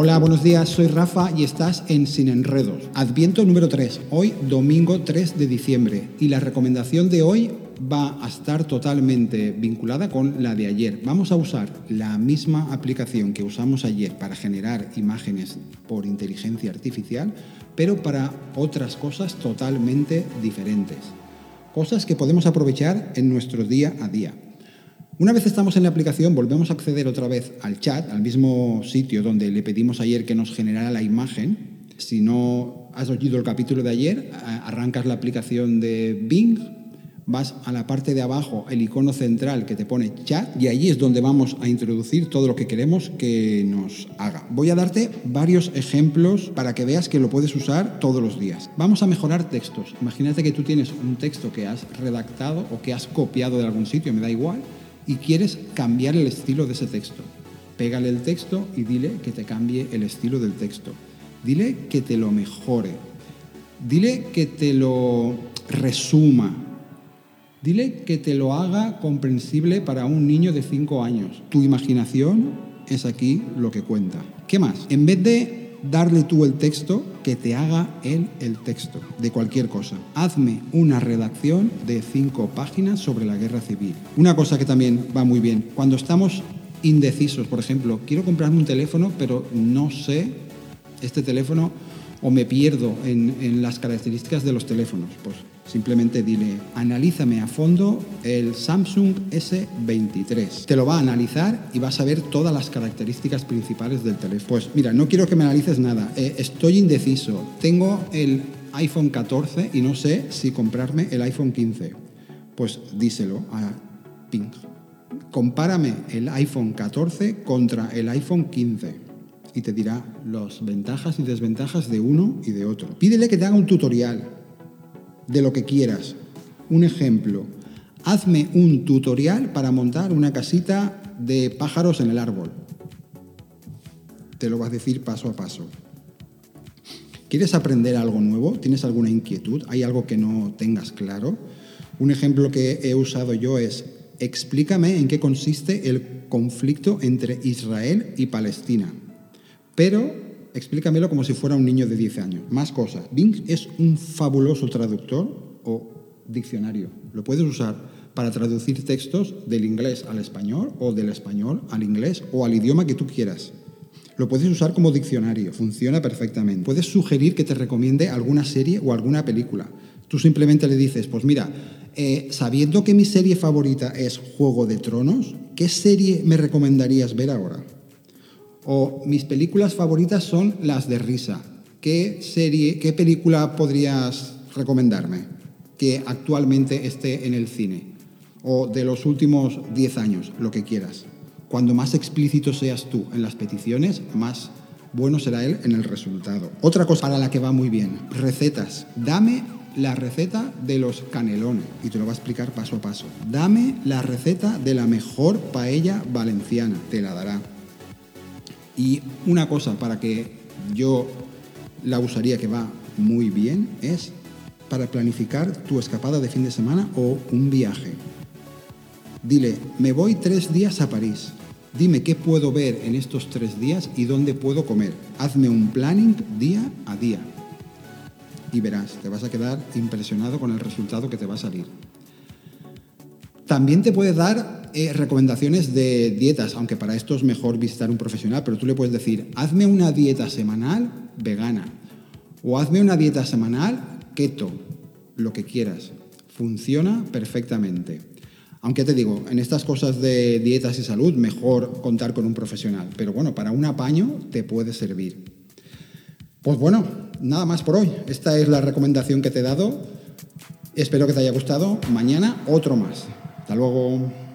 Hola, buenos días, soy Rafa y estás en Sin Enredos. Adviento número 3, hoy domingo 3 de diciembre. Y la recomendación de hoy va a estar totalmente vinculada con la de ayer. Vamos a usar la misma aplicación que usamos ayer para generar imágenes por inteligencia artificial, pero para otras cosas totalmente diferentes. Cosas que podemos aprovechar en nuestro día a día. Una vez estamos en la aplicación, volvemos a acceder otra vez al chat, al mismo sitio donde le pedimos ayer que nos generara la imagen. Si no has oído el capítulo de ayer, arrancas la aplicación de Bing, vas a la parte de abajo, el icono central que te pone chat, y allí es donde vamos a introducir todo lo que queremos que nos haga. Voy a darte varios ejemplos para que veas que lo puedes usar todos los días. Vamos a mejorar textos. Imagínate que tú tienes un texto que has redactado o que has copiado de algún sitio, me da igual y quieres cambiar el estilo de ese texto. Pégale el texto y dile que te cambie el estilo del texto. Dile que te lo mejore. Dile que te lo resuma. Dile que te lo haga comprensible para un niño de 5 años. Tu imaginación es aquí lo que cuenta. ¿Qué más? En vez de darle tú el texto, que te haga él el texto de cualquier cosa. Hazme una redacción de cinco páginas sobre la guerra civil. Una cosa que también va muy bien, cuando estamos indecisos, por ejemplo, quiero comprarme un teléfono, pero no sé este teléfono o me pierdo en, las características de los teléfonos. Pues Simplemente dile, analízame a fondo el Samsung S23. Te lo va a analizar y vas a ver todas las características principales del teléfono. Pues mira, no quiero que me analices nada. Eh, estoy indeciso. Tengo el iPhone 14 y no sé si comprarme el iPhone 15. Pues díselo a Pink. Compárame el iPhone 14 contra el iPhone 15 y te dirá las ventajas y desventajas de uno y de otro. Pídele que te haga un tutorial de lo que quieras. Un ejemplo, hazme un tutorial para montar una casita de pájaros en el árbol. Te lo vas a decir paso a paso. ¿Quieres aprender algo nuevo? ¿Tienes alguna inquietud? ¿Hay algo que no tengas claro? Un ejemplo que he usado yo es, explícame en qué consiste el conflicto entre Israel y Palestina. Pero explícamelo como si fuera un niño de 10 años. Más cosas. Bing es un fabuloso traductor o diccionario. Lo puedes usar para traducir textos del inglés al español o del español al inglés o al idioma que tú quieras. Lo puedes usar como diccionario, funciona perfectamente. Puedes sugerir que te recomiende alguna serie o alguna película. Tú simplemente le dices, pues mira, eh, sabiendo que mi serie favorita es Juego de Tronos, ¿qué serie me recomendarías ver ahora? O mis películas favoritas son las de risa. ¿Qué serie, qué película podrías recomendarme que actualmente esté en el cine? O de los últimos 10 años, lo que quieras. Cuando más explícito seas tú en las peticiones, más bueno será él en el resultado. Otra cosa para la que va muy bien, recetas. Dame la receta de los canelones y te lo va a explicar paso a paso. Dame la receta de la mejor paella valenciana, te la dará. Y una cosa para que yo la usaría que va muy bien es para planificar tu escapada de fin de semana o un viaje. Dile, me voy tres días a París. Dime qué puedo ver en estos tres días y dónde puedo comer. Hazme un planning día a día. Y verás, te vas a quedar impresionado con el resultado que te va a salir. También te puede dar eh, recomendaciones de dietas, aunque para esto es mejor visitar un profesional, pero tú le puedes decir, hazme una dieta semanal vegana o hazme una dieta semanal keto, lo que quieras. Funciona perfectamente. Aunque te digo, en estas cosas de dietas y salud, mejor contar con un profesional. Pero bueno, para un apaño te puede servir. Pues bueno, nada más por hoy. Esta es la recomendación que te he dado. Espero que te haya gustado. Mañana otro más. Hasta luego.